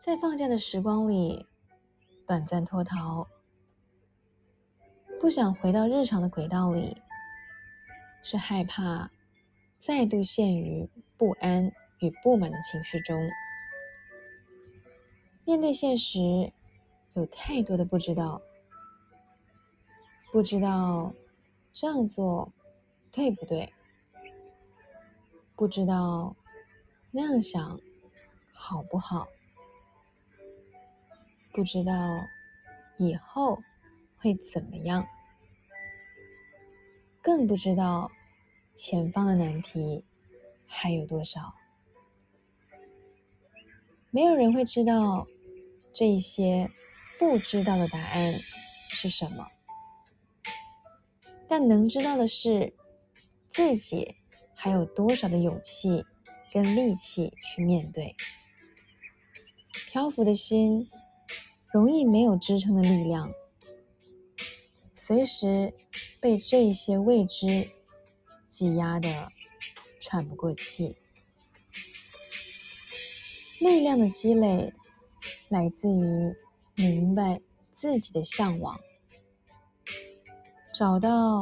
在放假的时光里，短暂脱逃，不想回到日常的轨道里，是害怕再度陷于不安与不满的情绪中。面对现实，有太多的不知道，不知道这样做对不对，不知道那样想好不好。不知道以后会怎么样，更不知道前方的难题还有多少。没有人会知道这些不知道的答案是什么，但能知道的是自己还有多少的勇气跟力气去面对。漂浮的心。容易没有支撑的力量，随时被这些未知挤压的喘不过气。力量的积累来自于明白自己的向往，找到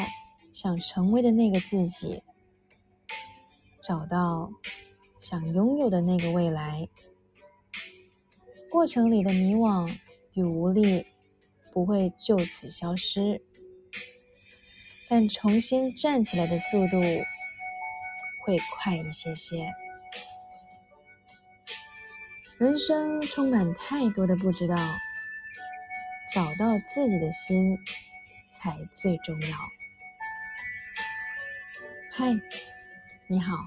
想成为的那个自己，找到想拥有的那个未来。过程里的迷惘。与无力不会就此消失，但重新站起来的速度会快一些些。人生充满太多的不知道，找到自己的心才最重要。嗨，你好，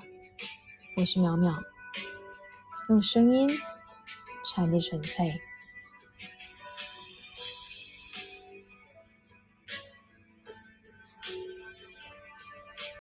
我是淼淼，用声音传递纯粹。